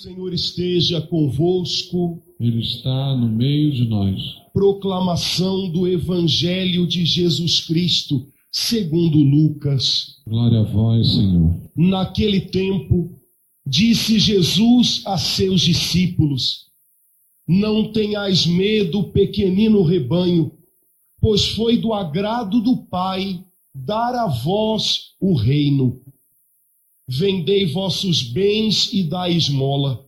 Senhor esteja convosco. Ele está no meio de nós. Proclamação do Evangelho de Jesus Cristo, segundo Lucas. Glória a vós, Senhor. Naquele tempo, disse Jesus a seus discípulos: Não tenhais medo, pequenino rebanho, pois foi do agrado do Pai dar a vós o reino. Vendei vossos bens e dai esmola.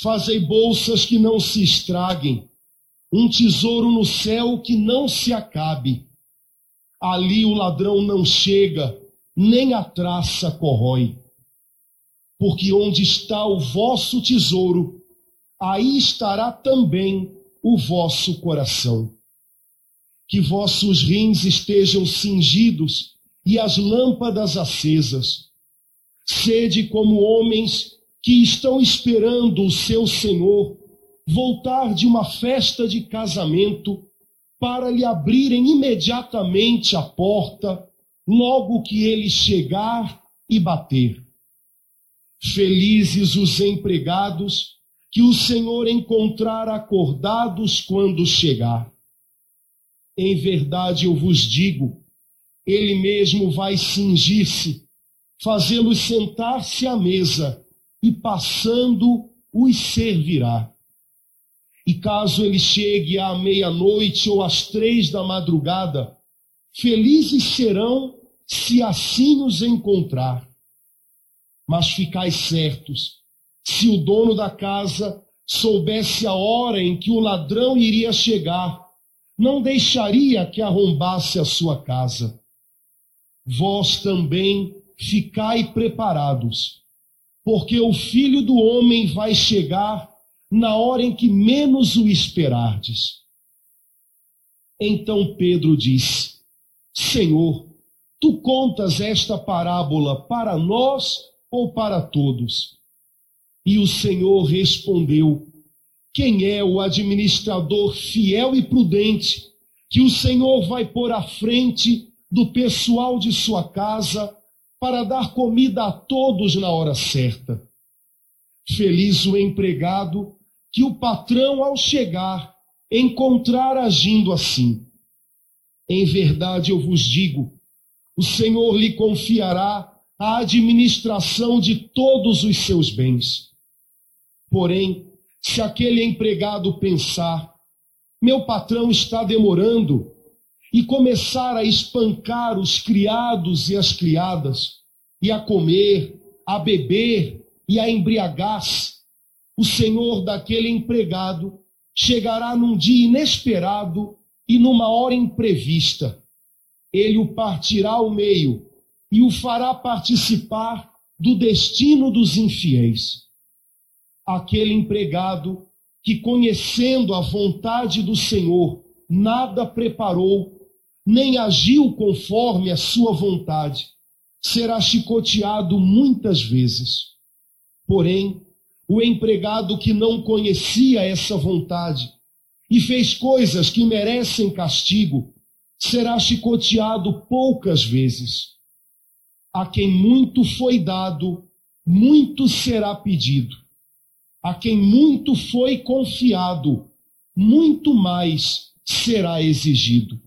Fazei bolsas que não se estraguem, um tesouro no céu que não se acabe. Ali o ladrão não chega, nem a traça corrói. Porque onde está o vosso tesouro, aí estará também o vosso coração. Que vossos rins estejam cingidos e as lâmpadas acesas Sede como homens que estão esperando o seu Senhor voltar de uma festa de casamento para lhe abrirem imediatamente a porta logo que ele chegar e bater. Felizes os empregados que o Senhor encontrar acordados quando chegar. Em verdade eu vos digo, ele mesmo vai cingir-se fazê-los sentar-se à mesa e passando os servirá. E caso ele chegue à meia-noite ou às três da madrugada, felizes serão se assim os encontrar. Mas ficais certos, se o dono da casa soubesse a hora em que o ladrão iria chegar, não deixaria que arrombasse a sua casa. Vós também ficai preparados, porque o filho do homem vai chegar na hora em que menos o esperardes. Então Pedro disse: Senhor, tu contas esta parábola para nós ou para todos? E o Senhor respondeu: Quem é o administrador fiel e prudente que o Senhor vai pôr à frente do pessoal de sua casa para dar comida a todos na hora certa. Feliz o empregado que o patrão, ao chegar, encontrar agindo assim. Em verdade eu vos digo: o Senhor lhe confiará a administração de todos os seus bens. Porém, se aquele empregado pensar, meu patrão está demorando, e começar a espancar os criados e as criadas, e a comer, a beber e a embriagar-se, o senhor daquele empregado chegará num dia inesperado e numa hora imprevista. Ele o partirá ao meio e o fará participar do destino dos infiéis. Aquele empregado que, conhecendo a vontade do Senhor, nada preparou nem agiu conforme a sua vontade, será chicoteado muitas vezes. Porém, o empregado que não conhecia essa vontade e fez coisas que merecem castigo, será chicoteado poucas vezes. A quem muito foi dado, muito será pedido. A quem muito foi confiado, muito mais será exigido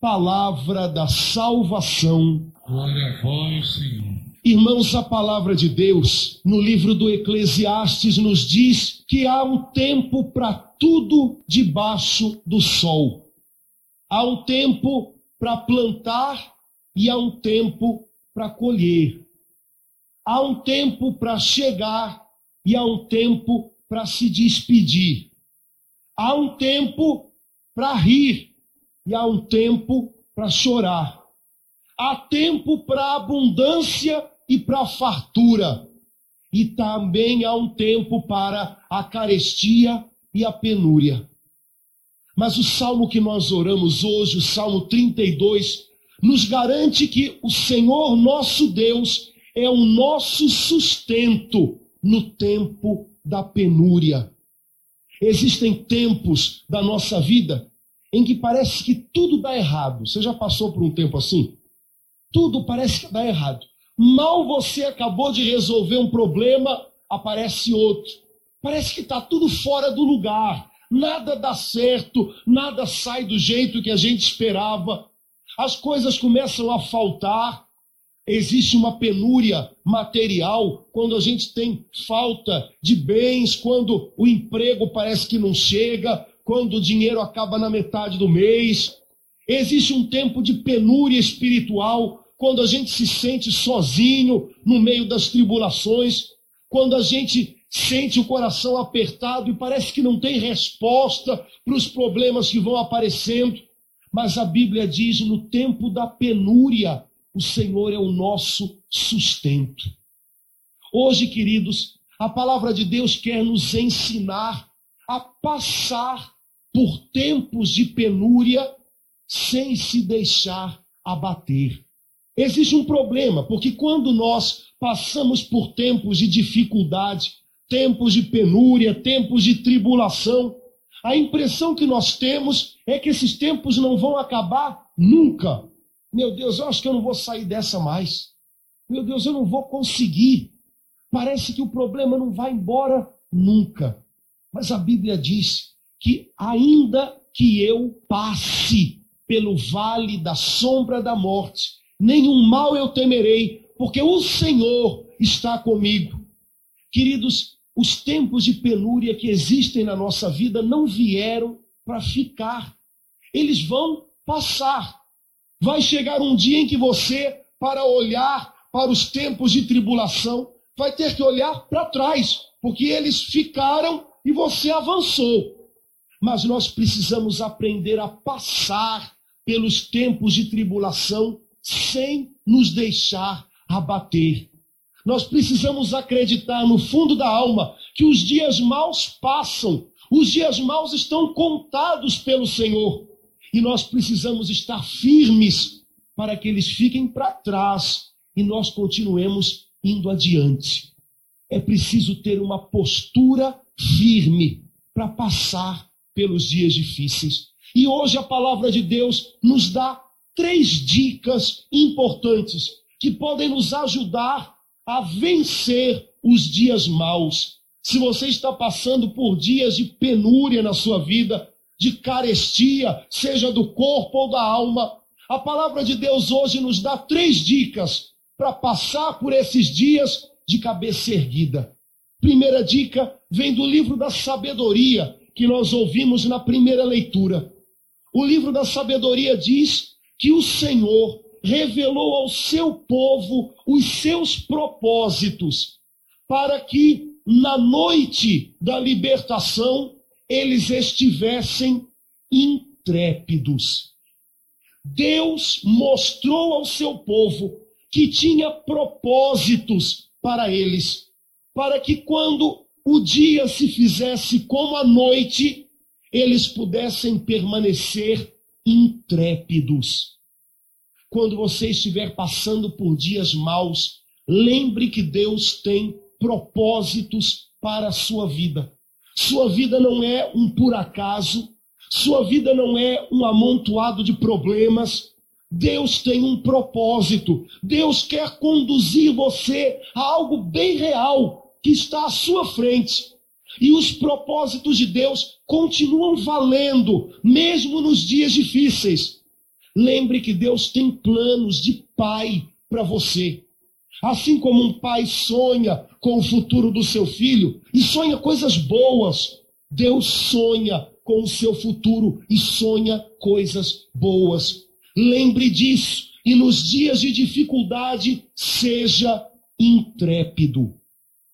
palavra da salvação. Glória a vós, Senhor. Irmãos, a palavra de Deus no livro do Eclesiastes nos diz que há um tempo para tudo debaixo do sol. Há um tempo para plantar e há um tempo para colher. Há um tempo para chegar e há um tempo para se despedir. Há um tempo para rir e há um tempo para chorar. Há tempo para abundância e para fartura. E também há um tempo para a carestia e a penúria. Mas o salmo que nós oramos hoje, o Salmo 32, nos garante que o Senhor nosso Deus é o nosso sustento no tempo da penúria. Existem tempos da nossa vida em que parece que tudo dá errado. Você já passou por um tempo assim? Tudo parece que dá errado. Mal você acabou de resolver um problema, aparece outro. Parece que está tudo fora do lugar. Nada dá certo, nada sai do jeito que a gente esperava. As coisas começam a faltar. Existe uma penúria material quando a gente tem falta de bens, quando o emprego parece que não chega, quando o dinheiro acaba na metade do mês. Existe um tempo de penúria espiritual quando a gente se sente sozinho no meio das tribulações, quando a gente sente o coração apertado e parece que não tem resposta para os problemas que vão aparecendo. Mas a Bíblia diz: no tempo da penúria, o Senhor é o nosso sustento. Hoje, queridos, a palavra de Deus quer nos ensinar a passar por tempos de penúria sem se deixar abater. Existe um problema, porque quando nós passamos por tempos de dificuldade, tempos de penúria, tempos de tribulação, a impressão que nós temos é que esses tempos não vão acabar nunca. Meu Deus, eu acho que eu não vou sair dessa mais. Meu Deus, eu não vou conseguir. Parece que o problema não vai embora nunca. Mas a Bíblia diz que, ainda que eu passe pelo vale da sombra da morte, nenhum mal eu temerei, porque o Senhor está comigo. Queridos, os tempos de penúria que existem na nossa vida não vieram para ficar. Eles vão passar. Vai chegar um dia em que você, para olhar para os tempos de tribulação, vai ter que olhar para trás, porque eles ficaram e você avançou. Mas nós precisamos aprender a passar pelos tempos de tribulação sem nos deixar abater. Nós precisamos acreditar no fundo da alma que os dias maus passam, os dias maus estão contados pelo Senhor e nós precisamos estar firmes para que eles fiquem para trás e nós continuemos indo adiante. É preciso ter uma postura firme para passar pelos dias difíceis. E hoje a palavra de Deus nos dá três dicas importantes que podem nos ajudar a vencer os dias maus. Se você está passando por dias de penúria na sua vida, de carestia, seja do corpo ou da alma. A palavra de Deus hoje nos dá três dicas para passar por esses dias de cabeça erguida. Primeira dica vem do livro da sabedoria, que nós ouvimos na primeira leitura. O livro da sabedoria diz que o Senhor revelou ao seu povo os seus propósitos, para que na noite da libertação eles estivessem intrépidos. Deus mostrou ao seu povo que tinha propósitos para eles, para que quando o dia se fizesse como a noite, eles pudessem permanecer intrépidos. Quando você estiver passando por dias maus, lembre que Deus tem propósitos para a sua vida. Sua vida não é um por acaso, sua vida não é um amontoado de problemas. Deus tem um propósito. Deus quer conduzir você a algo bem real que está à sua frente. E os propósitos de Deus continuam valendo, mesmo nos dias difíceis. Lembre que Deus tem planos de pai para você. Assim como um pai sonha com o futuro do seu filho e sonha coisas boas, Deus sonha com o seu futuro e sonha coisas boas. Lembre disso e nos dias de dificuldade seja intrépido.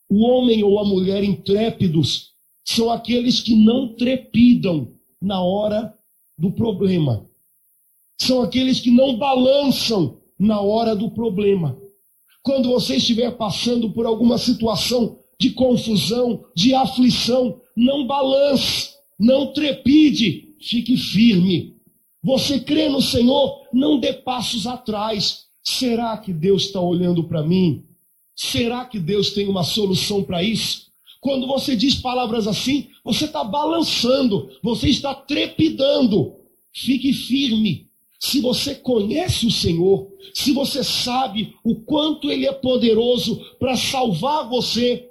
O homem ou a mulher intrépidos são aqueles que não trepidam na hora do problema. São aqueles que não balançam na hora do problema. Quando você estiver passando por alguma situação de confusão, de aflição, não balance, não trepide, fique firme. Você crê no Senhor, não dê passos atrás. Será que Deus está olhando para mim? Será que Deus tem uma solução para isso? Quando você diz palavras assim, você está balançando, você está trepidando. Fique firme. Se você conhece o Senhor, se você sabe o quanto Ele é poderoso para salvar você,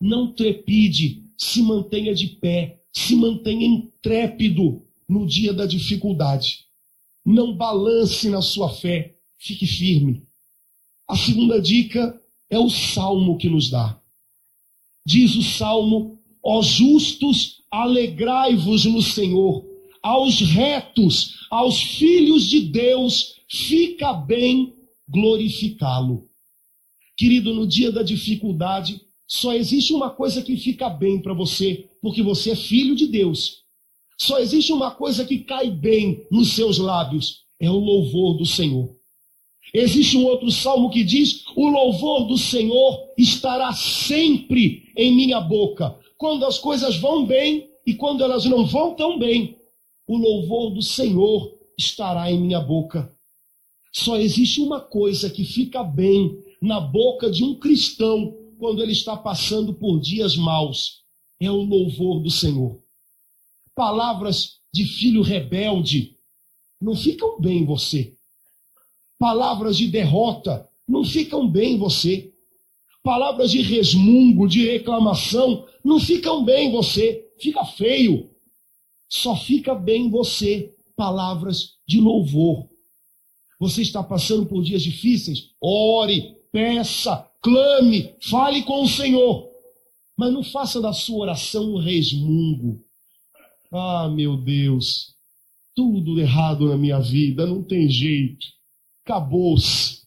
não trepide, se mantenha de pé, se mantenha intrépido no dia da dificuldade. Não balance na sua fé, fique firme. A segunda dica é o salmo que nos dá. Diz o salmo: Ó justos, alegrai-vos no Senhor. Aos retos, aos filhos de Deus, fica bem glorificá-lo. Querido, no dia da dificuldade, só existe uma coisa que fica bem para você, porque você é filho de Deus. Só existe uma coisa que cai bem nos seus lábios: é o louvor do Senhor. Existe um outro salmo que diz: O louvor do Senhor estará sempre em minha boca. Quando as coisas vão bem e quando elas não vão tão bem, o louvor do Senhor estará em minha boca. Só existe uma coisa que fica bem na boca de um cristão quando ele está passando por dias maus: é o louvor do Senhor. Palavras de filho rebelde não ficam bem em você Palavras de derrota não ficam bem em você. Palavras de resmungo, de reclamação, não ficam bem em você. Fica feio. Só fica bem em você palavras de louvor. Você está passando por dias difíceis? Ore, peça, clame, fale com o Senhor. Mas não faça da sua oração um resmungo. Ah, meu Deus, tudo errado na minha vida, não tem jeito acabou-se.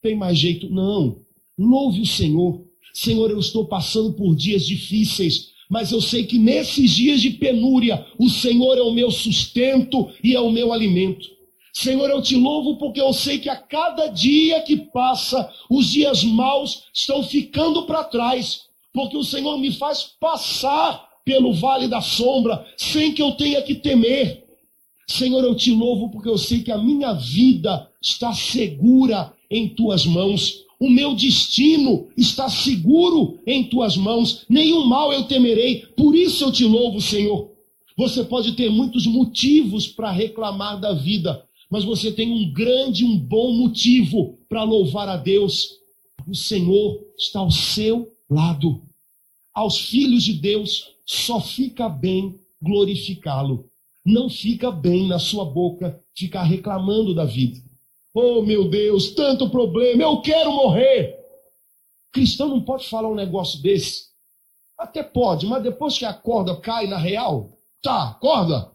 Tem mais jeito? Não. Louve o Senhor. Senhor, eu estou passando por dias difíceis, mas eu sei que nesses dias de penúria, o Senhor é o meu sustento e é o meu alimento. Senhor, eu te louvo porque eu sei que a cada dia que passa, os dias maus estão ficando para trás, porque o Senhor me faz passar pelo vale da sombra sem que eu tenha que temer. Senhor, eu te louvo porque eu sei que a minha vida está segura em tuas mãos. O meu destino está seguro em tuas mãos. Nenhum mal eu temerei. Por isso eu te louvo, Senhor. Você pode ter muitos motivos para reclamar da vida, mas você tem um grande, um bom motivo para louvar a Deus. O Senhor está ao seu lado. Aos filhos de Deus só fica bem glorificá-lo não fica bem na sua boca ficar reclamando da vida. Oh, meu Deus, tanto problema, eu quero morrer. Cristão não pode falar um negócio desse. Até pode, mas depois que a corda cai na real, tá, corda.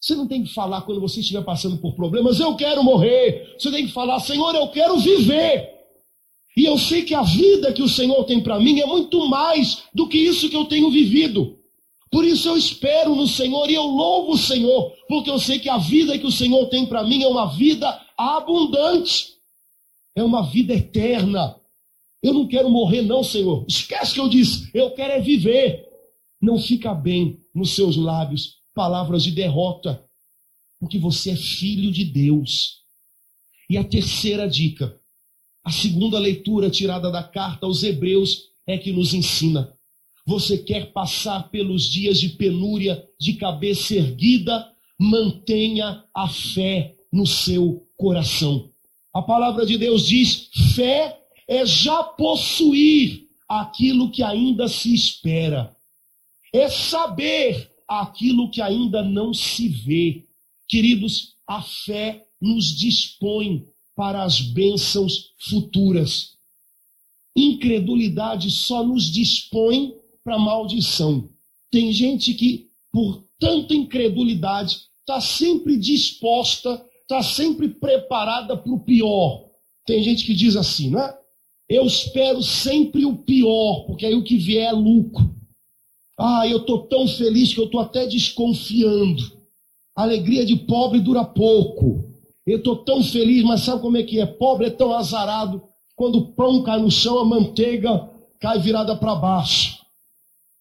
Você não tem que falar quando você estiver passando por problemas, eu quero morrer. Você tem que falar, Senhor, eu quero viver. E eu sei que a vida que o Senhor tem para mim é muito mais do que isso que eu tenho vivido. Por isso eu espero no Senhor e eu louvo o Senhor, porque eu sei que a vida que o Senhor tem para mim é uma vida abundante, é uma vida eterna. Eu não quero morrer, não, Senhor. Esquece que eu disse, eu quero é viver. Não fica bem nos seus lábios palavras de derrota, porque você é filho de Deus. E a terceira dica, a segunda leitura tirada da carta aos Hebreus é que nos ensina você quer passar pelos dias de penúria de cabeça erguida? Mantenha a fé no seu coração. A palavra de Deus diz: fé é já possuir aquilo que ainda se espera, é saber aquilo que ainda não se vê. Queridos, a fé nos dispõe para as bênçãos futuras. Incredulidade só nos dispõe para maldição. Tem gente que, por tanta incredulidade, está sempre disposta, está sempre preparada para o pior. Tem gente que diz assim, né? Eu espero sempre o pior, porque aí o que vier é lucro. Ah, eu estou tão feliz que eu estou até desconfiando. A alegria de pobre dura pouco. Eu estou tão feliz, mas sabe como é que é? Pobre é tão azarado. Quando o pão cai no chão, a manteiga cai virada para baixo.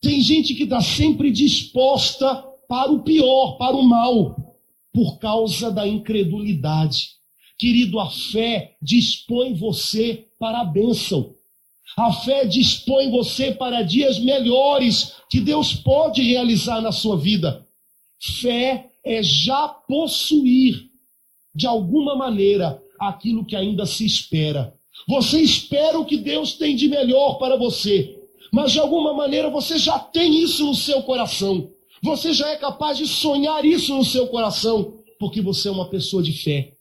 Tem gente que está sempre disposta para o pior, para o mal, por causa da incredulidade. Querido, a fé dispõe você para a bênção. A fé dispõe você para dias melhores que Deus pode realizar na sua vida. Fé é já possuir, de alguma maneira, aquilo que ainda se espera. Você espera o que Deus tem de melhor para você, mas de alguma maneira você já tem isso no seu coração. Você já é capaz de sonhar isso no seu coração, porque você é uma pessoa de fé.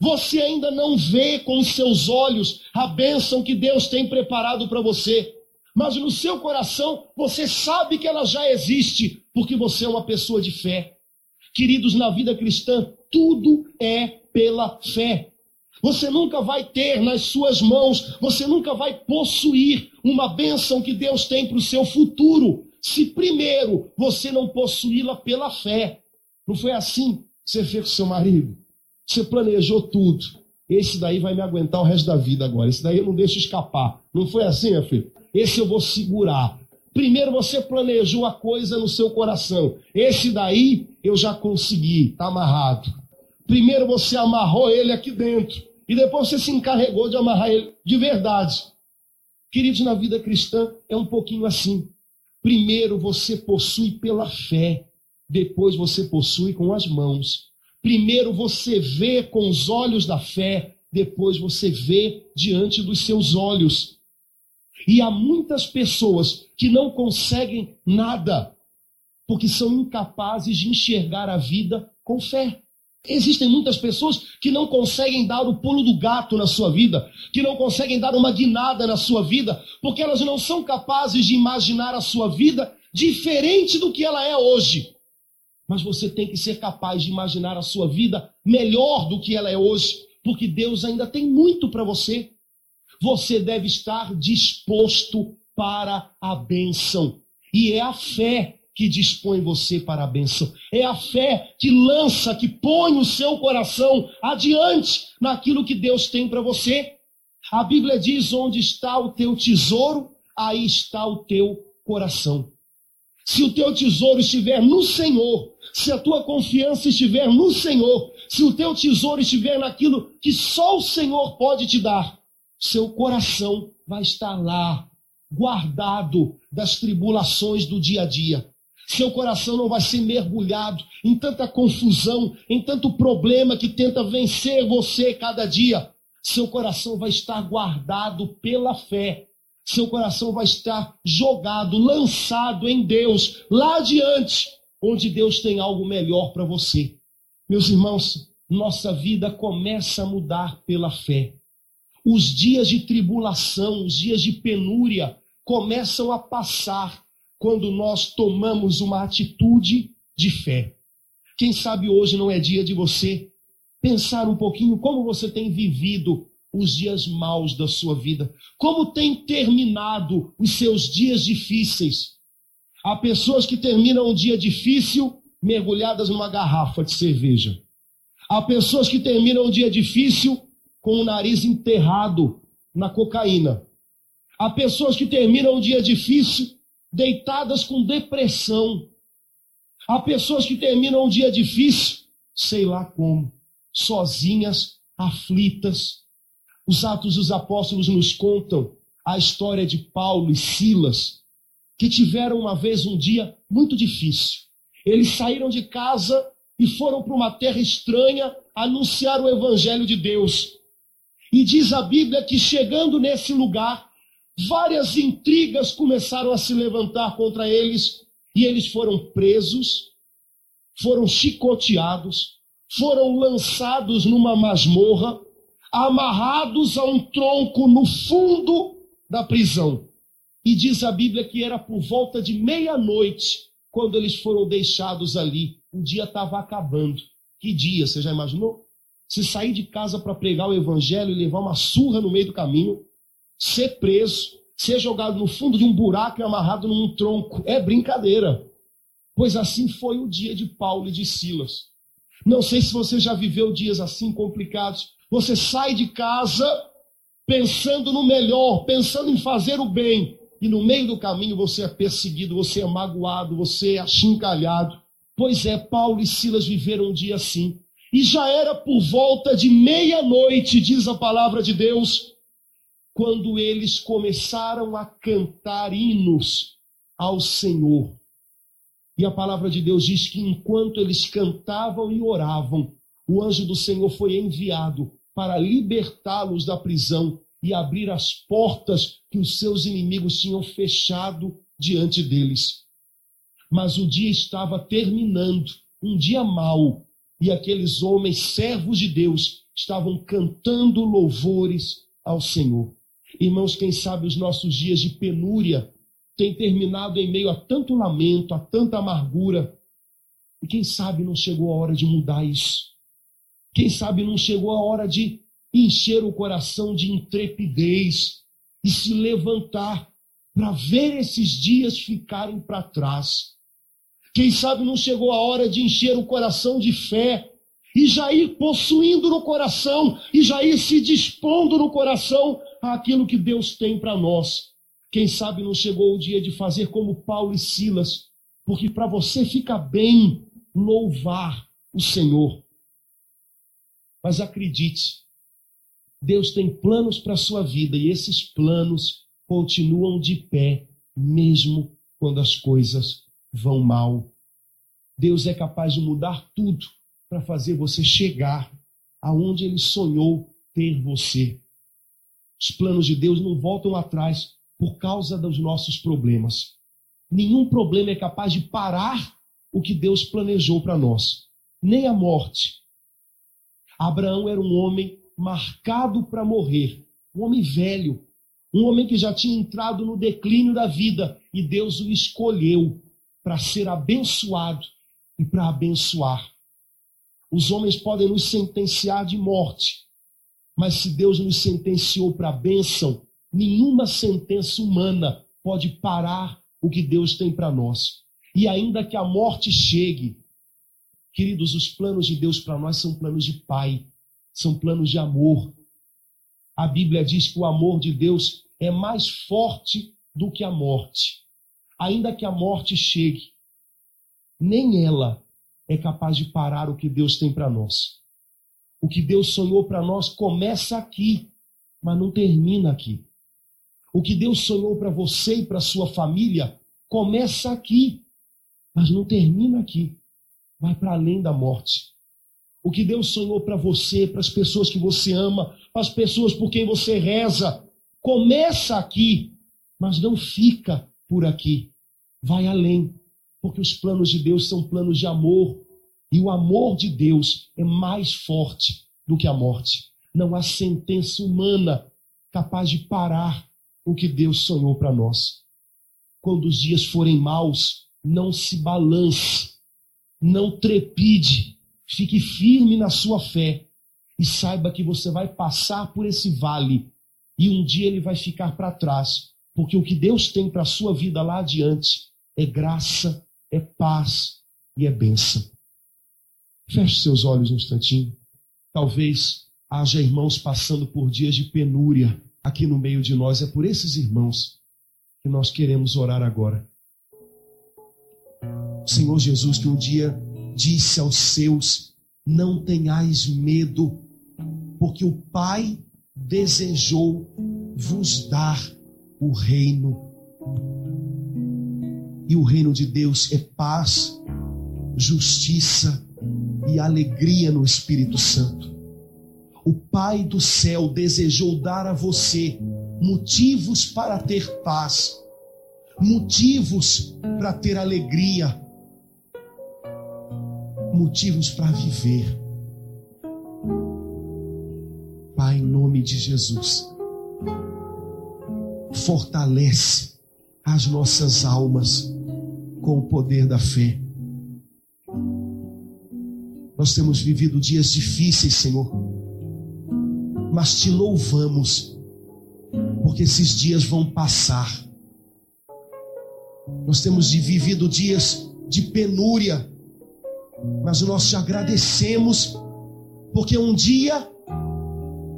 Você ainda não vê com os seus olhos a bênção que Deus tem preparado para você, mas no seu coração você sabe que ela já existe, porque você é uma pessoa de fé. Queridos, na vida cristã, tudo é pela fé. Você nunca vai ter nas suas mãos, você nunca vai possuir uma bênção que Deus tem para o seu futuro, se primeiro você não possuí-la pela fé. Não foi assim que você fez com seu marido? Você planejou tudo. Esse daí vai me aguentar o resto da vida agora. Esse daí eu não deixo escapar. Não foi assim, meu filho? Esse eu vou segurar. Primeiro você planejou a coisa no seu coração. Esse daí eu já consegui, está amarrado. Primeiro você amarrou ele aqui dentro. E depois você se encarregou de amarrar ele de verdade. Queridos, na vida cristã é um pouquinho assim. Primeiro você possui pela fé, depois você possui com as mãos. Primeiro você vê com os olhos da fé, depois você vê diante dos seus olhos. E há muitas pessoas que não conseguem nada, porque são incapazes de enxergar a vida com fé. Existem muitas pessoas que não conseguem dar o pulo do gato na sua vida, que não conseguem dar uma guinada na sua vida, porque elas não são capazes de imaginar a sua vida diferente do que ela é hoje. Mas você tem que ser capaz de imaginar a sua vida melhor do que ela é hoje, porque Deus ainda tem muito para você. Você deve estar disposto para a bênção. E é a fé que dispõe você para a bênção. É a fé que lança, que põe o seu coração adiante naquilo que Deus tem para você. A Bíblia diz: onde está o teu tesouro, aí está o teu coração. Se o teu tesouro estiver no Senhor, se a tua confiança estiver no Senhor, se o teu tesouro estiver naquilo que só o Senhor pode te dar, seu coração vai estar lá, guardado das tribulações do dia a dia. Seu coração não vai ser mergulhado em tanta confusão, em tanto problema que tenta vencer você cada dia. Seu coração vai estar guardado pela fé seu coração vai estar jogado, lançado em Deus, lá adiante, onde Deus tem algo melhor para você. Meus irmãos, nossa vida começa a mudar pela fé. Os dias de tribulação, os dias de penúria começam a passar quando nós tomamos uma atitude de fé. Quem sabe hoje não é dia de você pensar um pouquinho como você tem vivido os dias maus da sua vida? Como tem terminado os seus dias difíceis? Há pessoas que terminam um dia difícil mergulhadas numa garrafa de cerveja. Há pessoas que terminam um dia difícil com o nariz enterrado na cocaína. Há pessoas que terminam um dia difícil deitadas com depressão. Há pessoas que terminam um dia difícil, sei lá como, sozinhas, aflitas, os Atos dos Apóstolos nos contam a história de Paulo e Silas, que tiveram uma vez um dia muito difícil. Eles saíram de casa e foram para uma terra estranha anunciar o evangelho de Deus. E diz a Bíblia que chegando nesse lugar, várias intrigas começaram a se levantar contra eles e eles foram presos, foram chicoteados, foram lançados numa masmorra amarrados a um tronco no fundo da prisão. E diz a Bíblia que era por volta de meia-noite quando eles foram deixados ali. O dia estava acabando. Que dia, você já imaginou? Se sair de casa para pregar o evangelho e levar uma surra no meio do caminho, ser preso, ser jogado no fundo de um buraco e amarrado num tronco. É brincadeira. Pois assim foi o dia de Paulo e de Silas. Não sei se você já viveu dias assim complicados, você sai de casa pensando no melhor, pensando em fazer o bem, e no meio do caminho você é perseguido, você é magoado, você é achincalhado. Pois é, Paulo e Silas viveram um dia assim. E já era por volta de meia-noite, diz a palavra de Deus, quando eles começaram a cantar hinos ao Senhor. E a palavra de Deus diz que enquanto eles cantavam e oravam, o anjo do Senhor foi enviado para libertá-los da prisão e abrir as portas que os seus inimigos tinham fechado diante deles. Mas o dia estava terminando, um dia mau, e aqueles homens, servos de Deus, estavam cantando louvores ao Senhor. Irmãos, quem sabe os nossos dias de penúria têm terminado em meio a tanto lamento, a tanta amargura. E quem sabe não chegou a hora de mudar isso? Quem sabe não chegou a hora de encher o coração de intrepidez e se levantar para ver esses dias ficarem para trás? Quem sabe não chegou a hora de encher o coração de fé e já ir possuindo no coração e já ir se dispondo no coração aquilo que Deus tem para nós. Quem sabe não chegou o dia de fazer como Paulo e Silas, porque para você fica bem louvar o Senhor. Mas acredite, Deus tem planos para a sua vida e esses planos continuam de pé, mesmo quando as coisas vão mal. Deus é capaz de mudar tudo para fazer você chegar aonde Ele sonhou ter você. Os planos de Deus não voltam atrás por causa dos nossos problemas. Nenhum problema é capaz de parar o que Deus planejou para nós, nem a morte. Abraão era um homem marcado para morrer, um homem velho, um homem que já tinha entrado no declínio da vida e Deus o escolheu para ser abençoado e para abençoar. Os homens podem nos sentenciar de morte, mas se Deus nos sentenciou para a bênção, nenhuma sentença humana pode parar o que Deus tem para nós. E ainda que a morte chegue, queridos, os planos de Deus para nós são planos de Pai, são planos de amor. A Bíblia diz que o amor de Deus é mais forte do que a morte. Ainda que a morte chegue, nem ela é capaz de parar o que Deus tem para nós. O que Deus sonhou para nós começa aqui, mas não termina aqui. O que Deus sonhou para você e para sua família começa aqui, mas não termina aqui. Vai para além da morte. O que Deus sonhou para você, para as pessoas que você ama, para as pessoas por quem você reza, começa aqui, mas não fica por aqui. Vai além, porque os planos de Deus são planos de amor, e o amor de Deus é mais forte do que a morte. Não há sentença humana capaz de parar o que Deus sonhou para nós. Quando os dias forem maus, não se balance, não trepide, fique firme na sua fé e saiba que você vai passar por esse vale e um dia ele vai ficar para trás, porque o que Deus tem para a sua vida lá adiante é graça, é paz e é bênção. Feche seus olhos um instantinho. Talvez haja irmãos passando por dias de penúria aqui no meio de nós. É por esses irmãos que nós queremos orar agora. O Senhor Jesus, que um dia disse aos seus: Não tenhais medo, porque o Pai desejou vos dar o reino. E o reino de Deus é paz, justiça e alegria no Espírito Santo. O Pai do céu desejou dar a você motivos para ter paz, motivos para ter alegria, motivos para viver. Pai, em nome de Jesus, fortalece as nossas almas com o poder da fé nós temos vivido dias difíceis, Senhor, mas te louvamos, porque esses dias vão passar. Nós temos vivido dias de penúria, mas nós te agradecemos, porque um dia,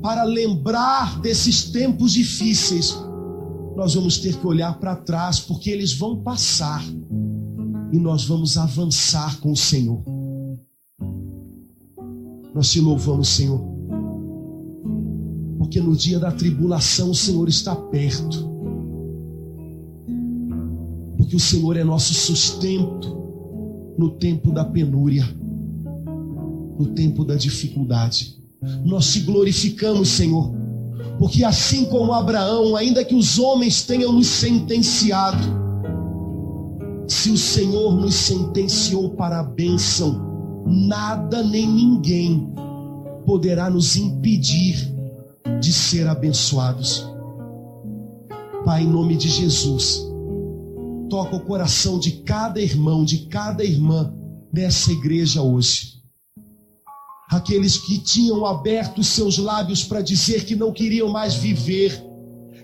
para lembrar desses tempos difíceis, nós vamos ter que olhar para trás, porque eles vão passar e nós vamos avançar com o Senhor. Nós te louvamos, Senhor, Porque no dia da tribulação o Senhor está perto. Porque o Senhor é nosso sustento no tempo da penúria, no tempo da dificuldade. Nós te glorificamos, Senhor, porque assim como Abraão, ainda que os homens tenham nos sentenciado, se o Senhor nos sentenciou para a bênção, nada nem ninguém poderá nos impedir de ser abençoados. Pai, em nome de Jesus, toca o coração de cada irmão, de cada irmã dessa igreja hoje. Aqueles que tinham aberto seus lábios para dizer que não queriam mais viver,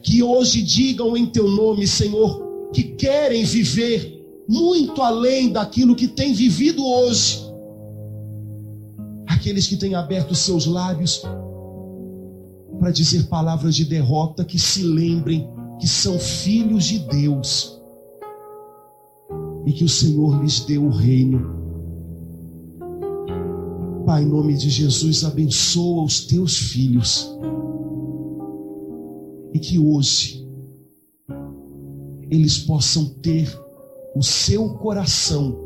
que hoje digam em teu nome, Senhor, que querem viver muito além daquilo que tem vivido hoje. Aqueles que têm aberto seus lábios para dizer palavras de derrota, que se lembrem que são filhos de Deus e que o Senhor lhes deu o reino. Pai, em nome de Jesus, abençoa os teus filhos e que hoje eles possam ter o seu coração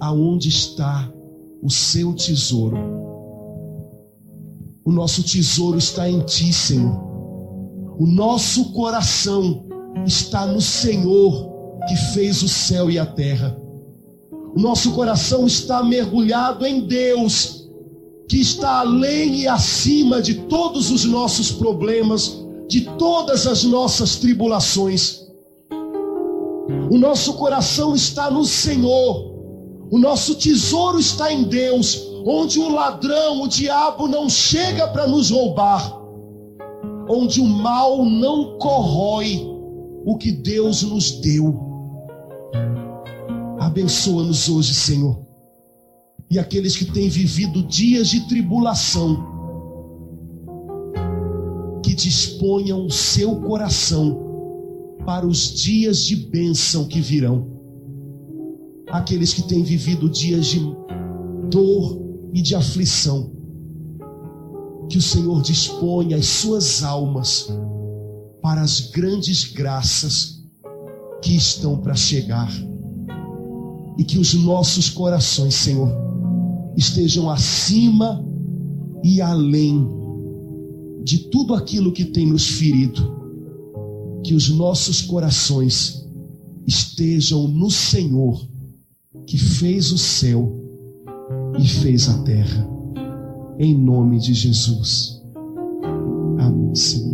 aonde está o seu tesouro. O nosso tesouro está em ti, Senhor. O nosso coração está no Senhor que fez o céu e a terra. O nosso coração está mergulhado em Deus, que está além e acima de todos os nossos problemas, de todas as nossas tribulações. O nosso coração está no Senhor, o nosso tesouro está em Deus, onde o ladrão, o diabo não chega para nos roubar, onde o mal não corrói o que Deus nos deu. Abençoa-nos hoje, Senhor. E aqueles que têm vivido dias de tribulação, que disponham o seu coração para os dias de bênção que virão. Aqueles que têm vivido dias de dor e de aflição, que o Senhor disponha as suas almas para as grandes graças que estão para chegar e que os nossos corações, Senhor, estejam acima e além de tudo aquilo que tem nos ferido. Que os nossos corações estejam no Senhor, que fez o céu e fez a terra. Em nome de Jesus. Amém, Senhor.